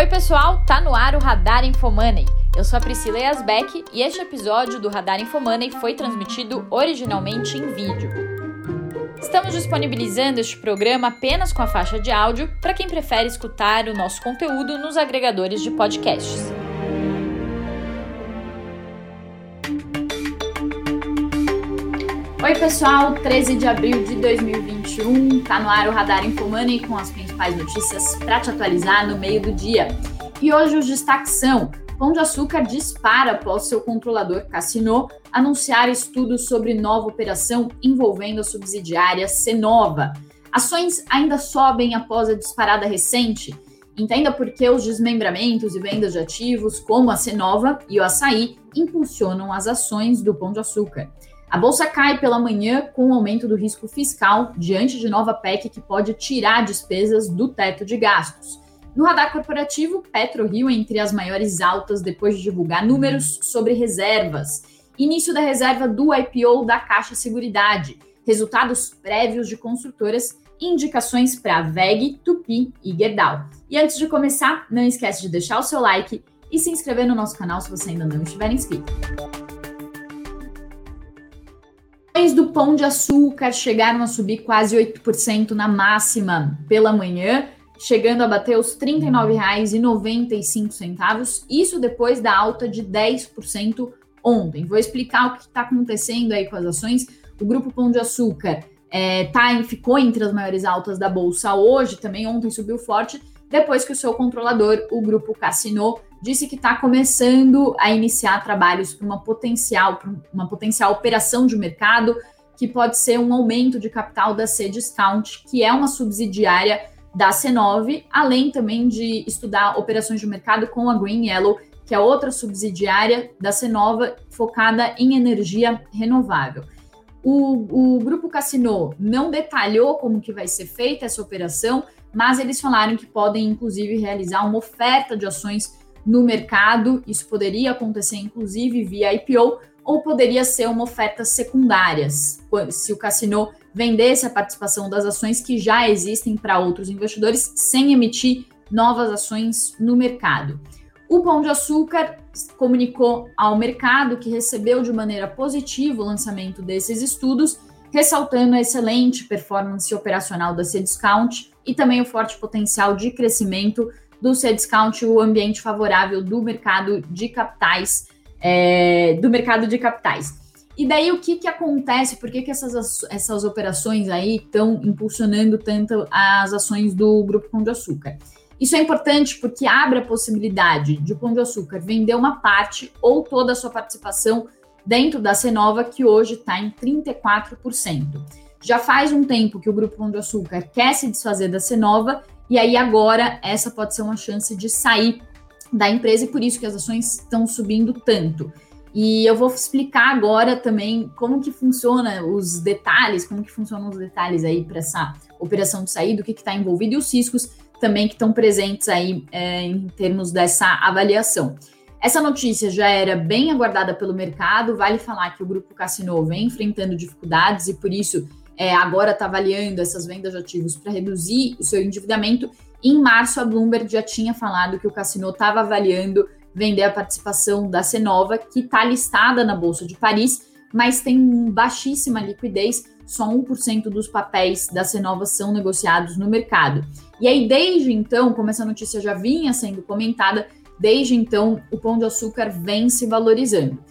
Oi, pessoal, tá no ar o Radar Infomoney. Eu sou a Priscila Yasbeck e este episódio do Radar Infomoney foi transmitido originalmente em vídeo. Estamos disponibilizando este programa apenas com a faixa de áudio para quem prefere escutar o nosso conteúdo nos agregadores de podcasts. Oi, pessoal, 13 de abril de 2021, tá no ar o Radar Infomoney com as principais notícias para te atualizar no meio do dia. E hoje os destaques são: Pão de Açúcar dispara após seu controlador Cassino anunciar estudos sobre nova operação envolvendo a subsidiária Cenova. Ações ainda sobem após a disparada recente. Entenda por que os desmembramentos e vendas de ativos, como a Cenova e o Açaí, impulsionam as ações do Pão de Açúcar. A bolsa cai pela manhã com o aumento do risco fiscal diante de nova PEC que pode tirar despesas do teto de gastos. No radar corporativo, PetroRio entre as maiores altas depois de divulgar números sobre reservas. Início da reserva do IPO da Caixa Seguridade. Resultados prévios de construtoras e indicações para VEG, Tupi e Gerdau. E antes de começar, não esquece de deixar o seu like e se inscrever no nosso canal se você ainda não estiver inscrito ações do Pão de Açúcar chegaram a subir quase 8% na máxima pela manhã, chegando a bater os R$ 39,95, isso depois da alta de 10% ontem. Vou explicar o que está acontecendo aí com as ações. O Grupo Pão de Açúcar é, tá, ficou entre as maiores altas da Bolsa hoje, também ontem subiu forte, depois que o seu controlador, o Grupo Cassino, disse que está começando a iniciar trabalhos para uma potencial, uma potencial operação de mercado, que pode ser um aumento de capital da C-Discount, que é uma subsidiária da C9, além também de estudar operações de mercado com a Green Yellow, que é outra subsidiária da C9 focada em energia renovável. O, o grupo Cassino não detalhou como que vai ser feita essa operação, mas eles falaram que podem inclusive realizar uma oferta de ações no mercado. Isso poderia acontecer, inclusive, via IPO, ou poderia ser uma oferta secundária, se o Cassino vendesse a participação das ações que já existem para outros investidores, sem emitir novas ações no mercado. O Pão de Açúcar comunicou ao mercado que recebeu de maneira positiva o lançamento desses estudos, ressaltando a excelente performance operacional da Cdiscount e também o forte potencial de crescimento do Cdiscount, o ambiente favorável do mercado de capitais, é, do mercado de capitais. E daí o que, que acontece? Por que, que essas, essas operações aí estão impulsionando tanto as ações do Grupo Pão de Açúcar? Isso é importante porque abre a possibilidade de o Pão de Açúcar vender uma parte ou toda a sua participação dentro da Cenova, que hoje está em 34%. Já faz um tempo que o Grupo Pão de Açúcar quer se desfazer da Cenova e aí agora essa pode ser uma chance de sair da empresa e por isso que as ações estão subindo tanto. E eu vou explicar agora também como que funciona os detalhes, como que funcionam os detalhes aí para essa operação de saída, o que está envolvido e os riscos também que estão presentes aí é, em termos dessa avaliação. Essa notícia já era bem aguardada pelo mercado. Vale falar que o grupo Cassino vem enfrentando dificuldades e por isso é, agora está avaliando essas vendas de ativos para reduzir o seu endividamento. Em março, a Bloomberg já tinha falado que o Cassino estava avaliando vender a participação da Cenova, que está listada na Bolsa de Paris, mas tem baixíssima liquidez, só 1% dos papéis da Cenova são negociados no mercado. E aí, desde então, como essa notícia já vinha sendo comentada, desde então o pão de açúcar vem se valorizando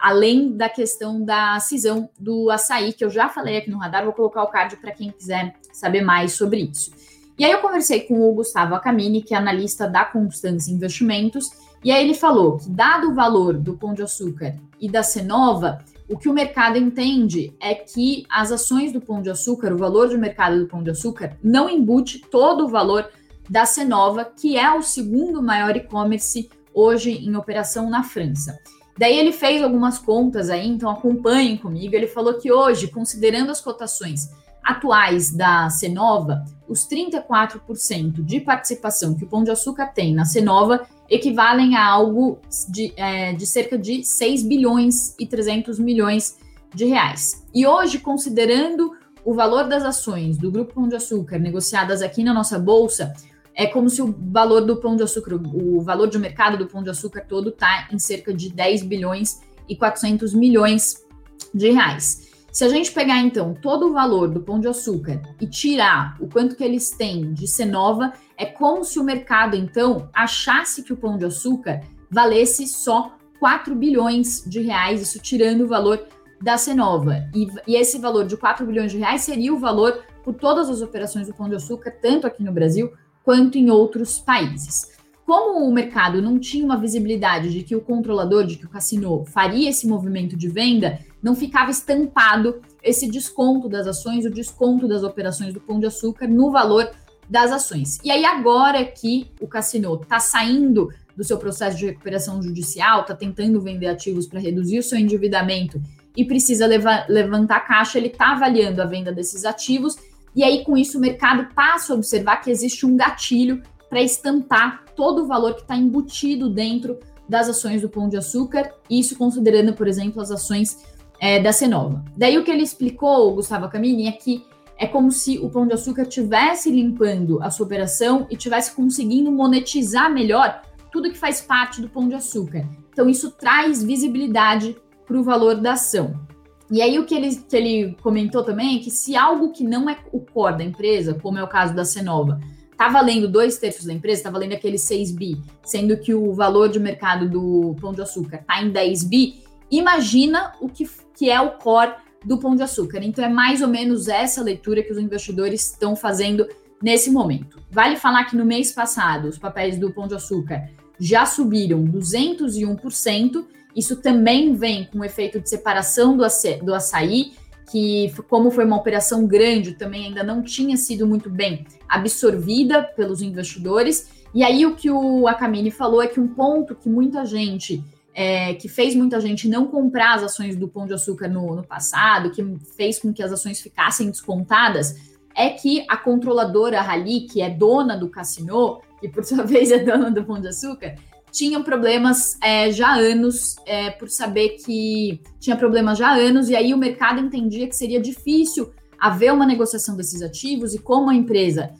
além da questão da cisão do açaí, que eu já falei aqui no radar, vou colocar o card para quem quiser saber mais sobre isso. E aí eu conversei com o Gustavo Acamini, que é analista da Constância Investimentos, e aí ele falou que, dado o valor do Pão de Açúcar e da Cenova, o que o mercado entende é que as ações do Pão de Açúcar, o valor de mercado do Pão de Açúcar, não embute todo o valor da Cenova, que é o segundo maior e-commerce hoje em operação na França. Daí ele fez algumas contas aí, então acompanhem comigo. Ele falou que hoje, considerando as cotações atuais da Cenova, os 34% de participação que o Pão de Açúcar tem na Cenova equivalem a algo de, é, de cerca de 6 bilhões e 300 milhões de reais. E hoje, considerando o valor das ações do Grupo Pão de Açúcar negociadas aqui na nossa bolsa, é como se o valor do pão de açúcar, o valor de mercado do pão de açúcar todo está em cerca de 10 bilhões e 400 milhões de reais. Se a gente pegar então todo o valor do pão de açúcar e tirar o quanto que eles têm de Cenova, é como se o mercado então achasse que o pão de açúcar valesse só 4 bilhões de reais, isso tirando o valor da Cenova. E, e esse valor de 4 bilhões de reais seria o valor por todas as operações do pão de açúcar, tanto aqui no Brasil quanto em outros países. Como o mercado não tinha uma visibilidade de que o controlador, de que o cassino faria esse movimento de venda, não ficava estampado esse desconto das ações, o desconto das operações do Pão de Açúcar no valor das ações. E aí, agora que o cassino está saindo do seu processo de recuperação judicial, está tentando vender ativos para reduzir o seu endividamento e precisa levar, levantar caixa, ele está avaliando a venda desses ativos. E aí, com isso, o mercado passa a observar que existe um gatilho para estampar todo o valor que está embutido dentro das ações do Pão de Açúcar, isso considerando, por exemplo, as ações é, da Cenova. Daí o que ele explicou, Gustavo Camini, é que é como se o Pão de Açúcar tivesse limpando a sua operação e tivesse conseguindo monetizar melhor tudo que faz parte do Pão de Açúcar. Então isso traz visibilidade para o valor da ação. E aí o que ele, que ele comentou também é que se algo que não é o core da empresa, como é o caso da Cenova, está valendo dois terços da empresa, está valendo aquele 6 bi, sendo que o valor de mercado do Pão de Açúcar está em 10 bi, imagina o que, que é o core do Pão de Açúcar. Então é mais ou menos essa leitura que os investidores estão fazendo nesse momento. Vale falar que no mês passado os papéis do Pão de Açúcar já subiram 201%. Isso também vem com o efeito de separação do, do açaí, que, como foi uma operação grande, também ainda não tinha sido muito bem absorvida pelos investidores. E aí o que o Akamine falou é que um ponto que muita gente é, que fez muita gente não comprar as ações do Pão de Açúcar no, no passado, que fez com que as ações ficassem descontadas, é que a controladora Rally, que é dona do cassino, que por sua vez é dona do Pão de Açúcar, tinham problemas é, já há anos, é, por saber que tinha problemas já há anos, e aí o mercado entendia que seria difícil haver uma negociação desses ativos, e como a empresa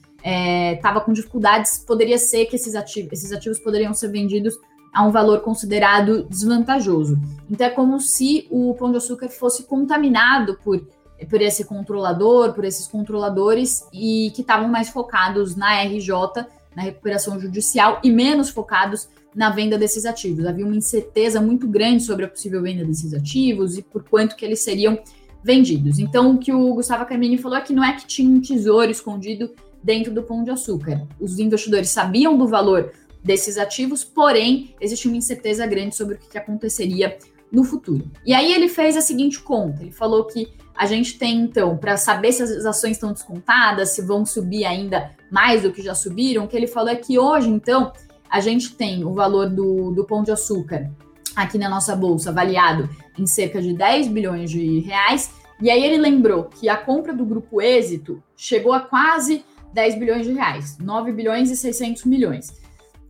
estava é, com dificuldades, poderia ser que esses ativos, esses ativos poderiam ser vendidos a um valor considerado desvantajoso. Então é como se o pão de açúcar fosse contaminado por, por esse controlador, por esses controladores e que estavam mais focados na RJ, na recuperação judicial e menos focados na venda desses ativos. Havia uma incerteza muito grande sobre a possível venda desses ativos e por quanto que eles seriam vendidos. Então, o que o Gustavo Carmini falou é que não é que tinha um tesouro escondido dentro do pão de açúcar. Os investidores sabiam do valor desses ativos, porém, existe uma incerteza grande sobre o que, que aconteceria no futuro. E aí ele fez a seguinte conta: ele falou que a gente tem, então, para saber se as ações estão descontadas, se vão subir ainda mais do que já subiram, o que ele falou é que hoje, então, a gente tem o valor do, do pão de açúcar aqui na nossa bolsa avaliado em cerca de 10 bilhões de reais. E aí ele lembrou que a compra do grupo Êxito chegou a quase 10 bilhões de reais, 9 bilhões e 600 milhões.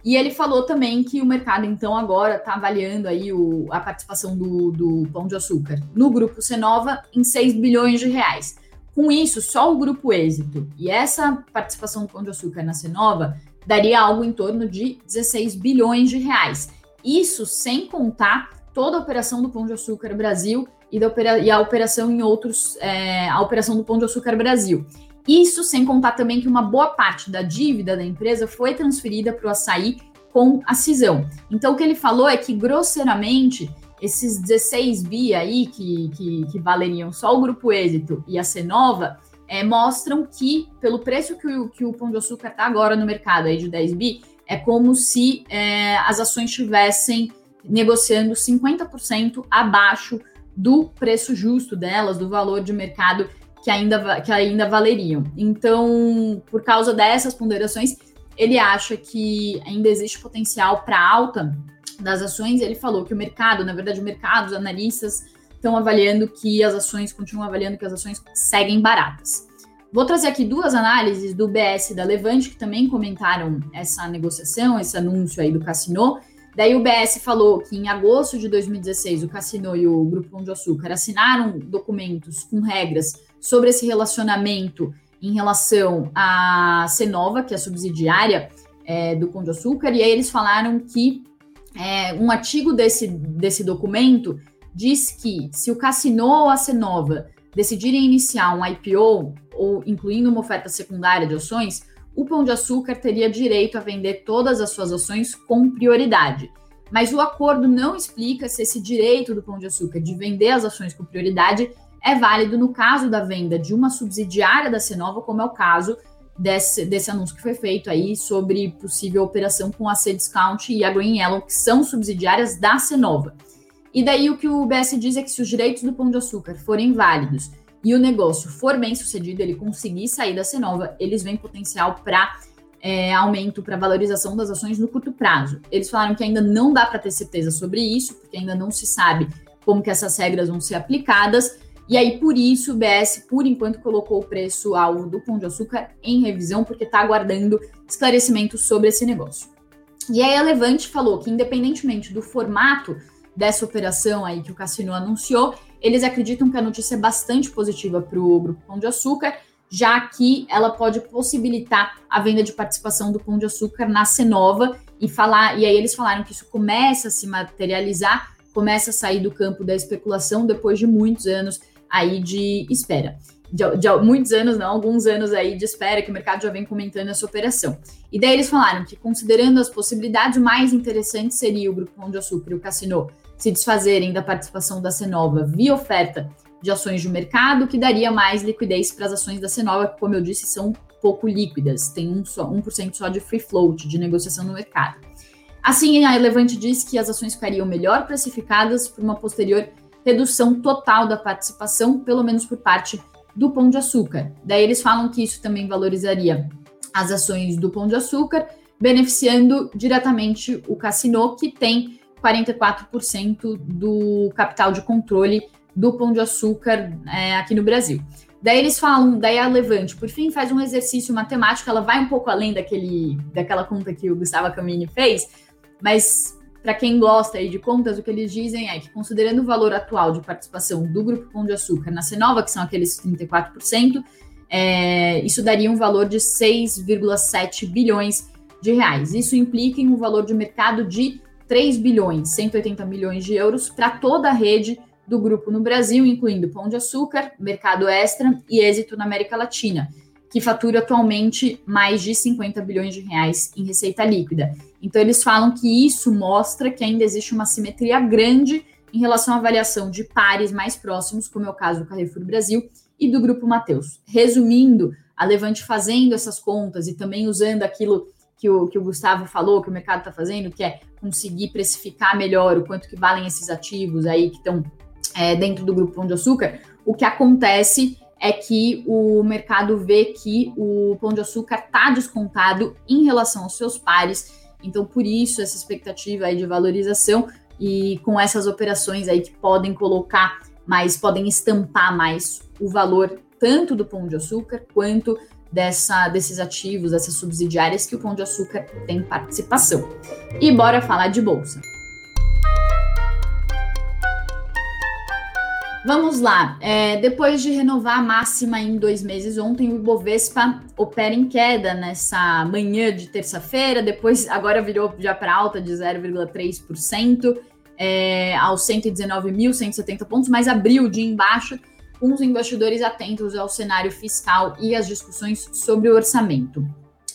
E ele falou também que o mercado, então, agora está avaliando aí o, a participação do, do Pão de Açúcar no grupo Cenova em 6 bilhões de reais. Com isso, só o grupo Êxito e essa participação do Pão de Açúcar na Cenova daria algo em torno de 16 bilhões de reais. Isso sem contar toda a operação do Pão de Açúcar Brasil e, da, e a operação em outros, é, a operação do Pão de Açúcar Brasil. Isso sem contar também que uma boa parte da dívida da empresa foi transferida para o açaí com a cisão. Então, o que ele falou é que, grosseiramente, esses 16 bi aí, que, que, que valeriam só o Grupo Êxito e a Cenova, é, mostram que, pelo preço que o, que o Pão de Açúcar está agora no mercado, aí de 10 bi, é como se é, as ações estivessem negociando 50% abaixo do preço justo delas, do valor de mercado que ainda, que ainda valeriam. Então, por causa dessas ponderações, ele acha que ainda existe potencial para alta das ações. Ele falou que o mercado, na verdade, o mercado, os analistas estão avaliando que as ações, continuam avaliando que as ações seguem baratas. Vou trazer aqui duas análises do BS da Levante, que também comentaram essa negociação, esse anúncio aí do Cassino. Daí o BS falou que em agosto de 2016 o Cassino e o Grupo Pão de Açúcar assinaram documentos com regras sobre esse relacionamento em relação à Cenova, que é subsidiária é, do Pão de Açúcar, e aí eles falaram que é, um artigo desse, desse documento diz que se o Cassino ou a Cenova decidirem iniciar um IPO, ou incluindo uma oferta secundária de ações, o Pão de Açúcar teria direito a vender todas as suas ações com prioridade. Mas o acordo não explica se esse direito do Pão de Açúcar de vender as ações com prioridade é válido no caso da venda de uma subsidiária da Cenova, como é o caso desse, desse anúncio que foi feito aí sobre possível operação com a C-Discount e a Green Yellow, que são subsidiárias da Cenova. E daí o que o BS diz é que se os direitos do Pão de Açúcar forem válidos e o negócio for bem sucedido, ele conseguir sair da Cenova, eles veem potencial para é, aumento, para valorização das ações no curto prazo. Eles falaram que ainda não dá para ter certeza sobre isso, porque ainda não se sabe como que essas regras vão ser aplicadas, e aí, por isso, o BS, por enquanto, colocou o preço-alvo do Pão de Açúcar em revisão, porque está aguardando esclarecimentos sobre esse negócio. E aí, a Levante falou que, independentemente do formato dessa operação aí que o Cassino anunciou, eles acreditam que a notícia é bastante positiva para o Grupo Pão de Açúcar, já que ela pode possibilitar a venda de participação do Pão de Açúcar na Cenova e falar, e aí eles falaram que isso começa a se materializar, começa a sair do campo da especulação depois de muitos anos aí de espera. De, de, muitos anos, não, alguns anos aí de espera, que o mercado já vem comentando essa operação. E daí eles falaram que, considerando as possibilidades, mais interessante seria o Grupo Pão de Açúcar e o Cassino se desfazerem da participação da Cenova via oferta de ações de mercado, que daria mais liquidez para as ações da Cenova, que, como eu disse, são pouco líquidas, tem um só, 1% só de free float, de negociação no mercado. Assim, a Elevante diz que as ações ficariam melhor precificadas por uma posterior redução total da participação, pelo menos por parte do Pão de Açúcar. Daí eles falam que isso também valorizaria as ações do Pão de Açúcar, beneficiando diretamente o Cassino, que tem 44% do capital de controle do Pão de Açúcar é, aqui no Brasil. Daí eles falam, daí a Levante, por fim, faz um exercício matemático, ela vai um pouco além daquele, daquela conta que o Gustavo Camini fez, mas para quem gosta aí de contas, o que eles dizem é que, considerando o valor atual de participação do Grupo Pão de Açúcar na Cenova, que são aqueles 34%, é, isso daria um valor de 6,7 bilhões de reais. Isso implica em um valor de mercado de 3 bilhões, 180 milhões de euros para toda a rede do grupo no Brasil, incluindo Pão de Açúcar, Mercado Extra e Êxito na América Latina que fatura atualmente mais de 50 bilhões de reais em receita líquida. Então, eles falam que isso mostra que ainda existe uma simetria grande em relação à avaliação de pares mais próximos, como é o caso do Carrefour Brasil e do Grupo Mateus. Resumindo, a Levante fazendo essas contas e também usando aquilo que o, que o Gustavo falou, que o mercado está fazendo, que é conseguir precificar melhor o quanto que valem esses ativos aí que estão é, dentro do Grupo Pão de Açúcar, o que acontece é que o mercado vê que o pão de açúcar está descontado em relação aos seus pares. Então, por isso, essa expectativa aí de valorização e com essas operações aí que podem colocar mais, podem estampar mais o valor tanto do pão de açúcar quanto dessa, desses ativos, dessas subsidiárias que o pão de açúcar tem participação. E bora falar de bolsa. Vamos lá. É, depois de renovar a máxima em dois meses ontem, o Ibovespa opera em queda nessa manhã de terça-feira. Depois, agora virou já para alta de 0,3%, é, aos 119.170 pontos, mas abriu o dia embaixo com os investidores atentos ao cenário fiscal e às discussões sobre o orçamento.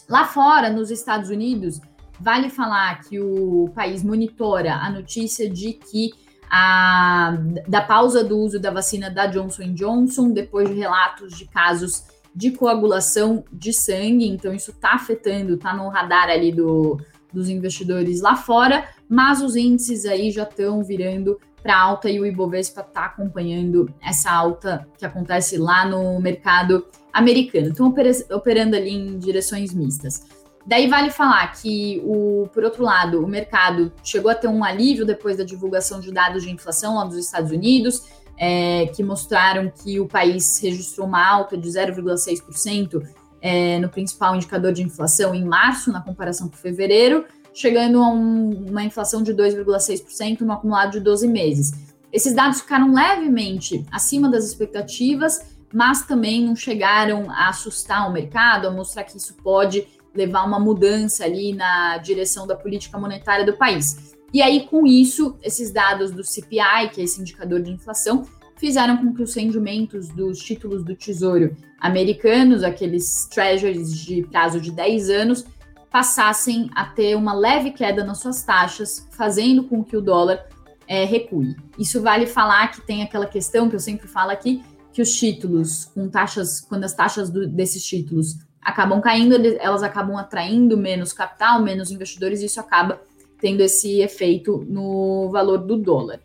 Lá fora, nos Estados Unidos, vale falar que o país monitora a notícia de que a, da pausa do uso da vacina da Johnson Johnson, depois de relatos de casos de coagulação de sangue. Então, isso está afetando, está no radar ali do, dos investidores lá fora, mas os índices aí já estão virando para alta e o Ibovespa está acompanhando essa alta que acontece lá no mercado americano. Então, operando ali em direções mistas. Daí vale falar que, o, por outro lado, o mercado chegou a ter um alívio depois da divulgação de dados de inflação lá dos Estados Unidos, é, que mostraram que o país registrou uma alta de 0,6% é, no principal indicador de inflação em março, na comparação com fevereiro, chegando a um, uma inflação de 2,6% no acumulado de 12 meses. Esses dados ficaram levemente acima das expectativas, mas também não chegaram a assustar o mercado, a mostrar que isso pode levar uma mudança ali na direção da política monetária do país. E aí, com isso, esses dados do CPI, que é esse indicador de inflação, fizeram com que os rendimentos dos títulos do Tesouro americanos, aqueles treasuries de prazo de 10 anos, passassem a ter uma leve queda nas suas taxas, fazendo com que o dólar é, recue. Isso vale falar que tem aquela questão que eu sempre falo aqui, que os títulos com taxas, quando as taxas do, desses títulos acabam caindo, elas acabam atraindo menos capital, menos investidores, e isso acaba tendo esse efeito no valor do dólar.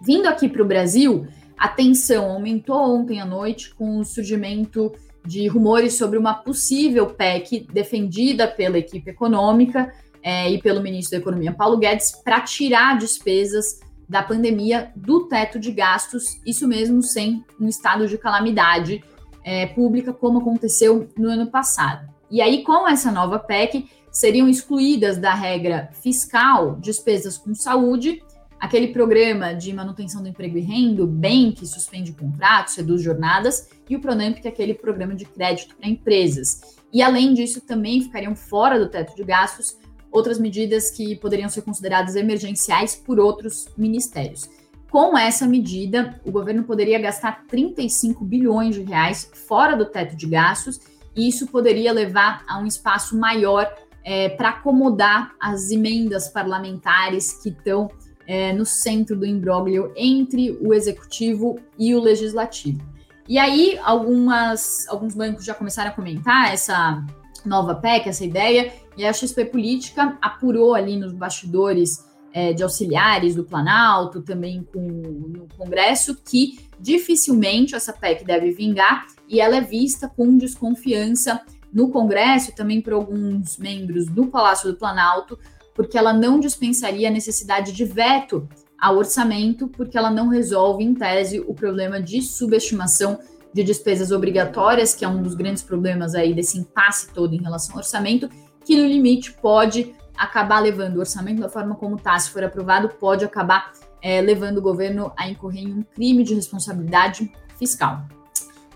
Vindo aqui para o Brasil, a tensão aumentou ontem à noite com o surgimento de rumores sobre uma possível PEC defendida pela equipe econômica é, e pelo ministro da Economia Paulo Guedes para tirar despesas da pandemia do teto de gastos, isso mesmo sem um estado de calamidade é, pública, como aconteceu no ano passado. E aí, com essa nova PEC, seriam excluídas da regra fiscal despesas com saúde, aquele programa de manutenção do emprego e renda, o BEM, que suspende contratos, reduz jornadas, e o PRONAMP, que é aquele programa de crédito para empresas. E além disso, também ficariam fora do teto de gastos outras medidas que poderiam ser consideradas emergenciais por outros ministérios. Com essa medida, o governo poderia gastar 35 bilhões de reais fora do teto de gastos, e isso poderia levar a um espaço maior é, para acomodar as emendas parlamentares que estão é, no centro do imbróglio entre o executivo e o legislativo. E aí, algumas, alguns bancos já começaram a comentar essa nova PEC, essa ideia, e a XP Política apurou ali nos bastidores é, de auxiliares do Planalto, também com, no Congresso, que dificilmente essa PEC deve vingar e ela é vista com desconfiança no Congresso e também por alguns membros do Palácio do Planalto, porque ela não dispensaria a necessidade de veto ao orçamento, porque ela não resolve, em tese, o problema de subestimação de despesas obrigatórias, que é um dos grandes problemas aí desse impasse todo em relação ao orçamento, que no limite pode acabar levando o orçamento da forma como está, se for aprovado, pode acabar é, levando o governo a incorrer em um crime de responsabilidade fiscal.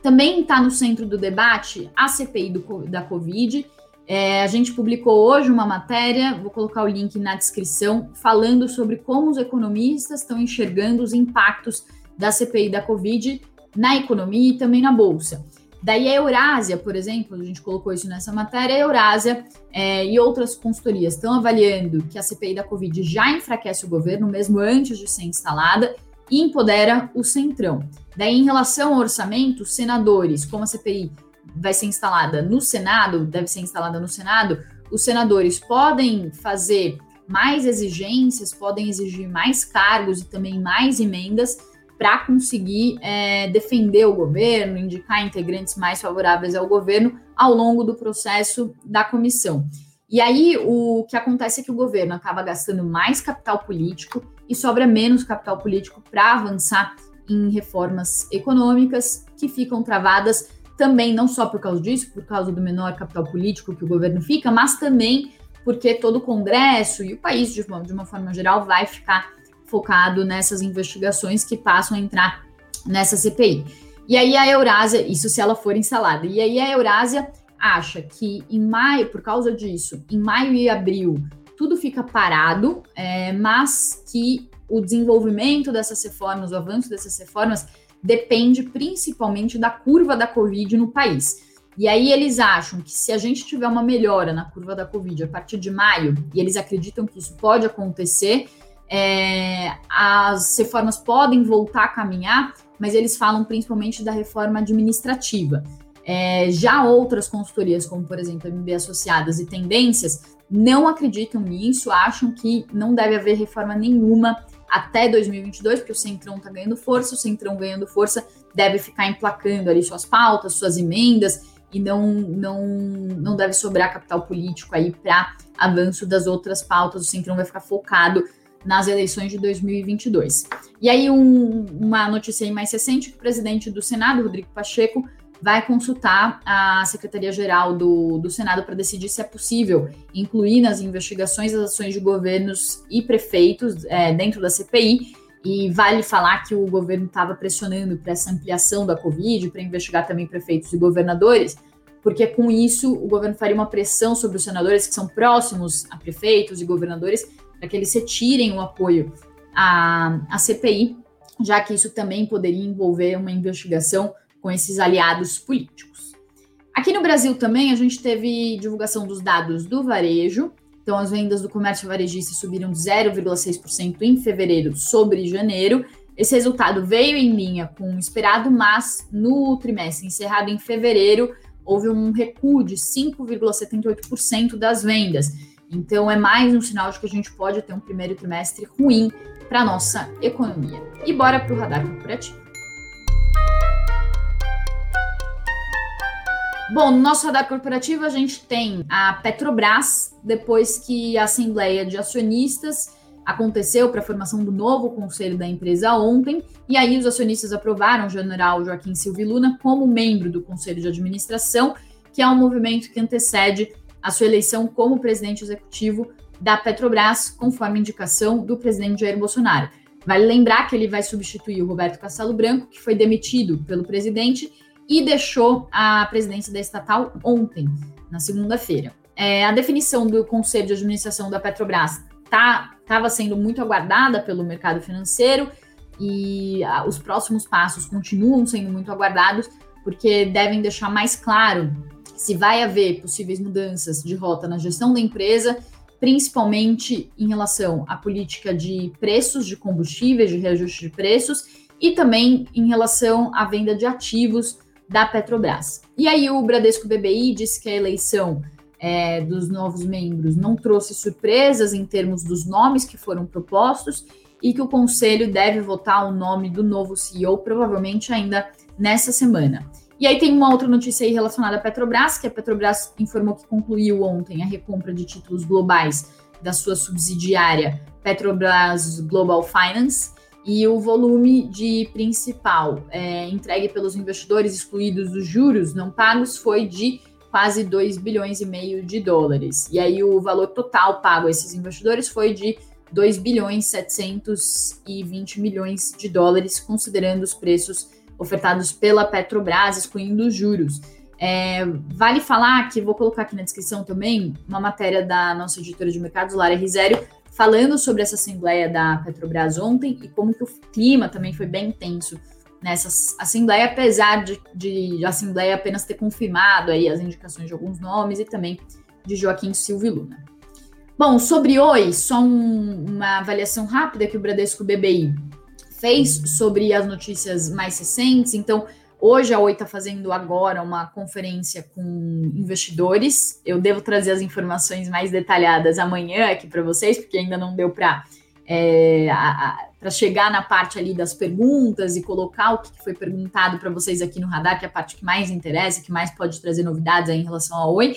Também está no centro do debate a CPI do, da Covid. É, a gente publicou hoje uma matéria, vou colocar o link na descrição, falando sobre como os economistas estão enxergando os impactos da CPI da Covid na economia e também na Bolsa. Daí a Eurásia, por exemplo, a gente colocou isso nessa matéria, a Eurásia é, e outras consultorias estão avaliando que a CPI da Covid já enfraquece o governo, mesmo antes de ser instalada, e empodera o Centrão. Daí, em relação ao orçamento, senadores, como a CPI vai ser instalada no Senado, deve ser instalada no Senado, os senadores podem fazer mais exigências, podem exigir mais cargos e também mais emendas para conseguir é, defender o governo, indicar integrantes mais favoráveis ao governo ao longo do processo da comissão. E aí o que acontece é que o governo acaba gastando mais capital político e sobra menos capital político para avançar em reformas econômicas que ficam travadas também não só por causa disso, por causa do menor capital político que o governo fica, mas também porque todo o Congresso e o país, de uma, de uma forma geral, vai ficar focado nessas investigações que passam a entrar nessa CPI. E aí a Eurásia, isso se ela for instalada, e aí a Eurásia acha que em maio, por causa disso, em maio e abril, tudo fica parado, é, mas que o desenvolvimento dessas reformas, o avanço dessas reformas, depende principalmente da curva da Covid no país. E aí eles acham que se a gente tiver uma melhora na curva da Covid a partir de maio, e eles acreditam que isso pode acontecer, é, as reformas podem voltar a caminhar, mas eles falam principalmente da reforma administrativa. É, já outras consultorias, como por exemplo MB Associadas e Tendências, não acreditam nisso, acham que não deve haver reforma nenhuma até 2022, porque o Centrão está ganhando força, o Centrão ganhando força deve ficar emplacando ali suas pautas, suas emendas, e não, não, não deve sobrar capital político aí para avanço das outras pautas, o Centrão vai ficar focado nas eleições de 2022. E aí, um, uma notícia mais recente: o presidente do Senado, Rodrigo Pacheco, vai consultar a Secretaria-Geral do, do Senado para decidir se é possível incluir nas investigações as ações de governos e prefeitos é, dentro da CPI. E vale falar que o governo estava pressionando para essa ampliação da Covid, para investigar também prefeitos e governadores, porque com isso o governo faria uma pressão sobre os senadores que são próximos a prefeitos e governadores para que eles retirem o apoio à, à CPI, já que isso também poderia envolver uma investigação com esses aliados políticos. Aqui no Brasil também a gente teve divulgação dos dados do varejo, então, as vendas do comércio varejista subiram 0,6% em fevereiro sobre janeiro. Esse resultado veio em linha com o esperado, mas no trimestre encerrado em fevereiro, houve um recuo de 5,78% das vendas. Então, é mais um sinal de que a gente pode ter um primeiro trimestre ruim para a nossa economia. E bora para o radar corporativo. Bom, no nosso radar corporativo a gente tem a Petrobras, depois que a Assembleia de Acionistas aconteceu para a formação do novo conselho da empresa ontem, e aí os acionistas aprovaram o general Joaquim Silva Luna como membro do conselho de administração, que é um movimento que antecede a sua eleição como presidente executivo da Petrobras, conforme indicação do presidente Jair Bolsonaro. Vale lembrar que ele vai substituir o Roberto Castelo Branco, que foi demitido pelo presidente e deixou a presidência da estatal ontem, na segunda-feira. É, a definição do Conselho de Administração da Petrobras estava tá, sendo muito aguardada pelo mercado financeiro e a, os próximos passos continuam sendo muito aguardados, porque devem deixar mais claro se vai haver possíveis mudanças de rota na gestão da empresa, principalmente em relação à política de preços de combustíveis, de reajuste de preços, e também em relação à venda de ativos da Petrobras. E aí o Bradesco BBI disse que a eleição é, dos novos membros não trouxe surpresas em termos dos nomes que foram propostos e que o conselho deve votar o nome do novo CEO provavelmente ainda nessa semana. E aí tem uma outra notícia aí relacionada à Petrobras, que a Petrobras informou que concluiu ontem a recompra de títulos globais da sua subsidiária Petrobras Global Finance e o volume de principal é, entregue pelos investidores excluídos dos juros não pagos foi de quase 2 bilhões e meio de dólares. E aí o valor total pago a esses investidores foi de 2 bilhões 720 milhões de dólares, considerando os preços ofertados pela Petrobras, excluindo os juros. É, vale falar que vou colocar aqui na descrição também uma matéria da nossa editora de mercados, Lara Risério, falando sobre essa assembleia da Petrobras ontem e como que o clima também foi bem intenso nessa assembleia, apesar de, de a assembleia apenas ter confirmado aí as indicações de alguns nomes e também de Joaquim Silva e Luna. Bom, sobre Oi, só um, uma avaliação rápida que o Bradesco BBI fez sobre as notícias mais recentes. Então, Hoje a Oi está fazendo agora uma conferência com investidores. Eu devo trazer as informações mais detalhadas amanhã aqui para vocês, porque ainda não deu para é, para chegar na parte ali das perguntas e colocar o que foi perguntado para vocês aqui no radar, que é a parte que mais interessa, que mais pode trazer novidades em relação à Oi.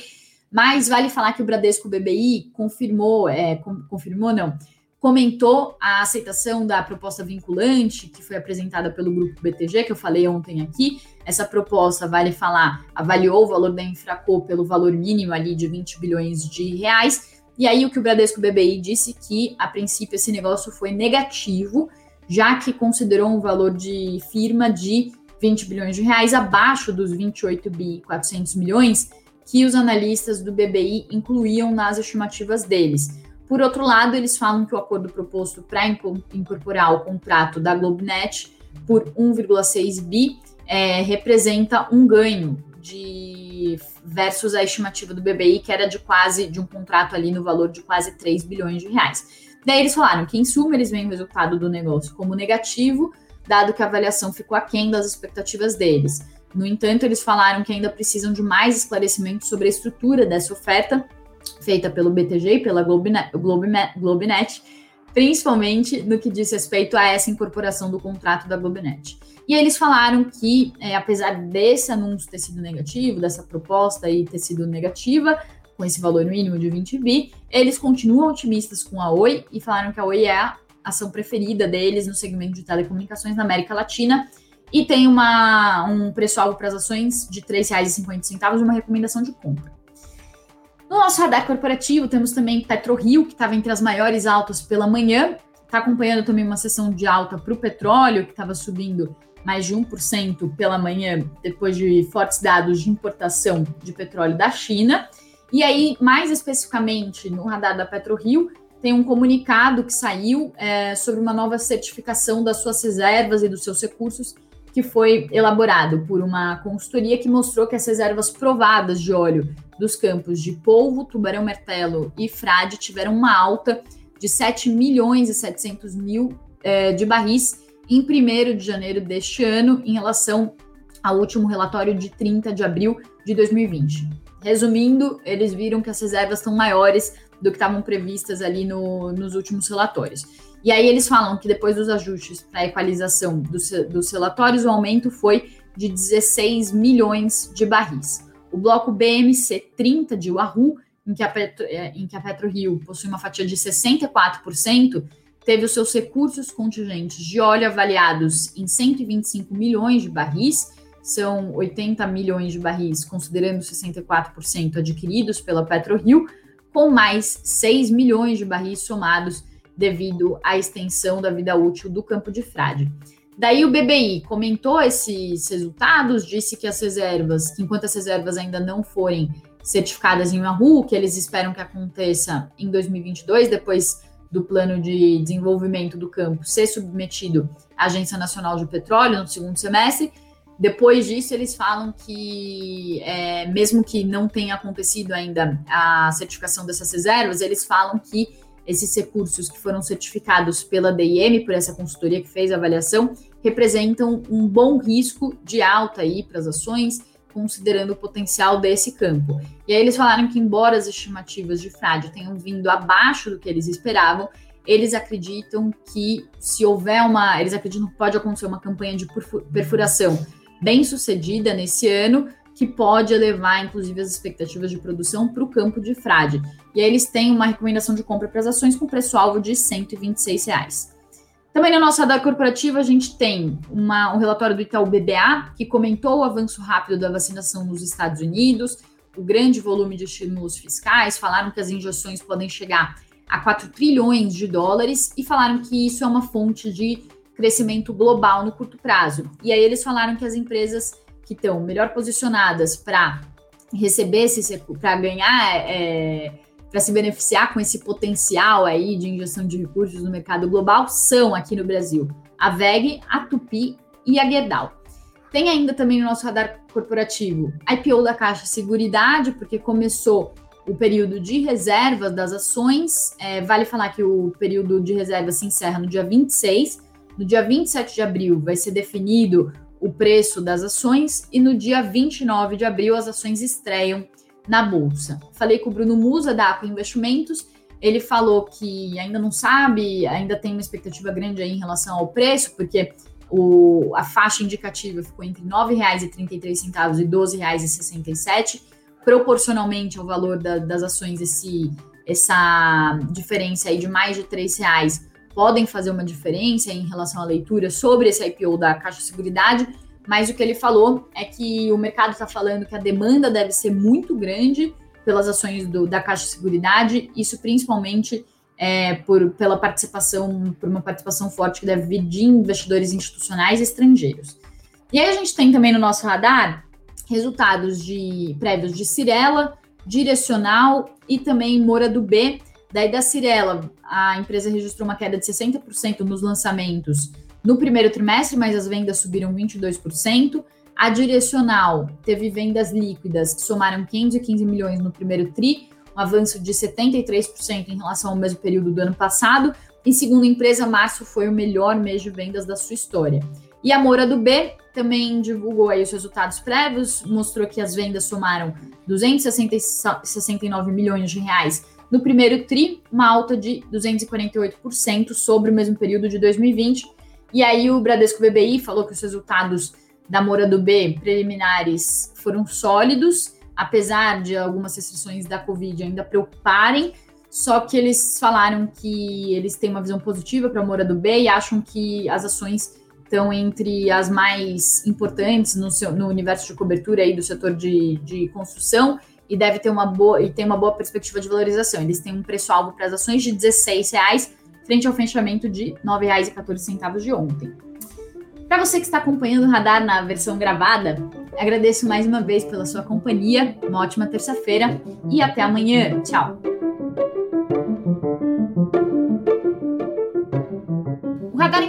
Mas vale falar que o Bradesco BBI confirmou, é, confirmou não, comentou a aceitação da proposta vinculante que foi apresentada pelo grupo BTG, que eu falei ontem aqui. Essa proposta, vale falar, avaliou o valor da Infraco pelo valor mínimo ali de 20 bilhões de reais. E aí o que o Bradesco BBI disse que, a princípio, esse negócio foi negativo, já que considerou um valor de firma de 20 bilhões de reais abaixo dos 28 bi 400 milhões que os analistas do BBI incluíam nas estimativas deles. Por outro lado, eles falam que o acordo proposto para incorporar o contrato da Globenet por 1,6 bi é, representa um ganho de versus a estimativa do BBI, que era de quase de um contrato ali no valor de quase 3 bilhões de reais. Daí eles falaram que, em suma, eles veem o resultado do negócio como negativo, dado que a avaliação ficou aquém das expectativas deles. No entanto, eles falaram que ainda precisam de mais esclarecimentos sobre a estrutura dessa oferta feita pelo BTG e pela Globinet, principalmente no que diz respeito a essa incorporação do contrato da Globinet. E eles falaram que, é, apesar desse anúncio ter sido negativo, dessa proposta aí ter sido negativa, com esse valor mínimo de 20 bi, eles continuam otimistas com a Oi e falaram que a Oi é a ação preferida deles no segmento de telecomunicações na América Latina e tem uma, um preço-alvo para as ações de R$ 3,50 e uma recomendação de compra. No nosso radar corporativo, temos também PetroRio, que estava entre as maiores altas pela manhã, está acompanhando também uma sessão de alta para o petróleo, que estava subindo mais de 1% pela manhã, depois de fortes dados de importação de petróleo da China. E aí, mais especificamente, no radar da PetroRio, tem um comunicado que saiu é, sobre uma nova certificação das suas reservas e dos seus recursos, que foi elaborado por uma consultoria que mostrou que as reservas provadas de óleo dos campos de Polvo, Tubarão Martelo e Frade tiveram uma alta de 7 milhões e 700 mil é, de barris em 1 de janeiro deste ano, em relação ao último relatório de 30 de abril de 2020. Resumindo, eles viram que as reservas estão maiores do que estavam previstas ali no, nos últimos relatórios. E aí eles falam que depois dos ajustes para a equalização dos, dos relatórios, o aumento foi de 16 milhões de barris. O bloco BMC 30 de Wahoo, em que a, Petro, é, em que a PetroRio possui uma fatia de 64%, teve os seus recursos contingentes de óleo avaliados em 125 milhões de barris, são 80 milhões de barris, considerando 64% adquiridos pela PetroRio, com mais 6 milhões de barris somados devido à extensão da vida útil do campo de frade. Daí o BBI comentou esses resultados, disse que as reservas, que enquanto as reservas ainda não forem certificadas em Wahoo, que eles esperam que aconteça em 2022, depois do plano de desenvolvimento do campo ser submetido à Agência Nacional de Petróleo no segundo semestre. Depois disso, eles falam que, é, mesmo que não tenha acontecido ainda a certificação dessas reservas, eles falam que esses recursos que foram certificados pela DIM, por essa consultoria que fez a avaliação, representam um bom risco de alta aí para as ações, considerando o potencial desse campo. E aí eles falaram que, embora as estimativas de frade tenham vindo abaixo do que eles esperavam, eles acreditam que se houver uma. Eles acreditam que pode acontecer uma campanha de perfuração bem sucedida nesse ano, que pode elevar, inclusive, as expectativas de produção para o campo de frade. E aí eles têm uma recomendação de compra para as ações com preço-alvo de 126 reais. Também na nossa radar corporativa, a gente tem uma, um relatório do Itaú BBA, que comentou o avanço rápido da vacinação nos Estados Unidos, o grande volume de estímulos fiscais, falaram que as injeções podem chegar a 4 trilhões de dólares e falaram que isso é uma fonte de crescimento global no curto prazo. E aí eles falaram que as empresas que estão melhor posicionadas para receber esse para ganhar, é, para se beneficiar com esse potencial aí de injeção de recursos no mercado global são aqui no Brasil a VEG, a Tupi e a Gerdau. Tem ainda também no nosso radar corporativo a IPO da Caixa Seguridade, porque começou o período de reservas das ações. É, vale falar que o período de reserva se encerra no dia 26. No dia 27 de abril vai ser definido o preço das ações e no dia 29 de abril as ações estreiam na bolsa. Falei com o Bruno Musa da Aqua Investimentos, ele falou que ainda não sabe, ainda tem uma expectativa grande aí em relação ao preço, porque o, a faixa indicativa ficou entre R$ 9,33 e R$ 12,67, proporcionalmente ao valor da, das ações, esse, essa diferença aí de mais de R$ reais podem fazer uma diferença em relação à leitura sobre esse IPO da Caixa Seguridade, mas o que ele falou é que o mercado está falando que a demanda deve ser muito grande pelas ações do, da Caixa Seguridade, isso principalmente é, por, pela participação, por uma participação forte que deve vir de investidores institucionais estrangeiros. E aí a gente tem também no nosso radar resultados de prévios de Cirela, Direcional e também Mora do B, Daí da Cirela, a empresa registrou uma queda de 60% nos lançamentos no primeiro trimestre, mas as vendas subiram 22%. A Direcional teve vendas líquidas que somaram 515 milhões no primeiro tri, um avanço de 73% em relação ao mesmo período do ano passado. E segundo a empresa, março foi o melhor mês de vendas da sua história. E a Moura do B também divulgou aí os resultados prévios, mostrou que as vendas somaram 269 milhões de reais no primeiro TRI, uma alta de 248% sobre o mesmo período de 2020. E aí o Bradesco BBI falou que os resultados da Mora do B preliminares foram sólidos, apesar de algumas restrições da Covid ainda preocuparem, só que eles falaram que eles têm uma visão positiva para a Mora do B e acham que as ações estão entre as mais importantes no, seu, no universo de cobertura aí do setor de, de construção e deve ter uma boa e tem uma boa perspectiva de valorização. Eles têm um preço-alvo para as ações de R$ 16,00, frente ao fechamento de R$ 9,14 de ontem. Para você que está acompanhando o Radar na versão gravada, agradeço mais uma vez pela sua companhia, uma ótima terça-feira e até amanhã. Tchau!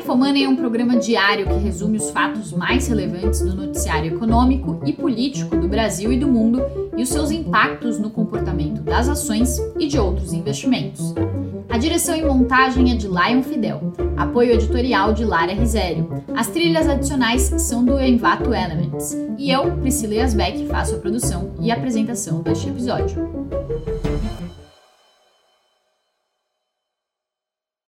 Infomoney é um programa diário que resume os fatos mais relevantes do noticiário econômico e político do Brasil e do mundo e os seus impactos no comportamento das ações e de outros investimentos. A direção e montagem é de Lion Fidel, apoio editorial de Lara Risério. As trilhas adicionais são do Envato Elements. E eu, Priscila Yasbeck, faço a produção e apresentação deste episódio.